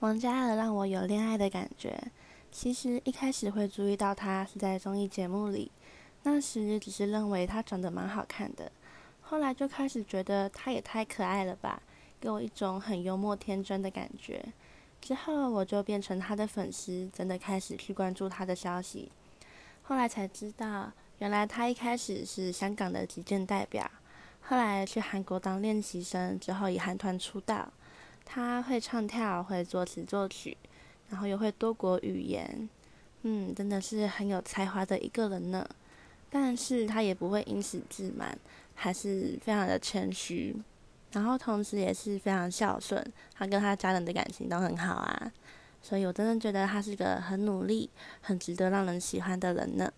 王嘉尔让我有恋爱的感觉。其实一开始会注意到他是在综艺节目里，那时只是认为他长得蛮好看的，后来就开始觉得他也太可爱了吧，给我一种很幽默天真的感觉。之后我就变成他的粉丝，真的开始去关注他的消息。后来才知道，原来他一开始是香港的击剑代表，后来去韩国当练习生，之后以韩团出道。他会唱跳，会作词作曲。然后又会多国语言，嗯，真的是很有才华的一个人呢。但是他也不会因此自满，还是非常的谦虚。然后同时也是非常孝顺，他跟他家人的感情都很好啊。所以我真的觉得他是个很努力、很值得让人喜欢的人呢。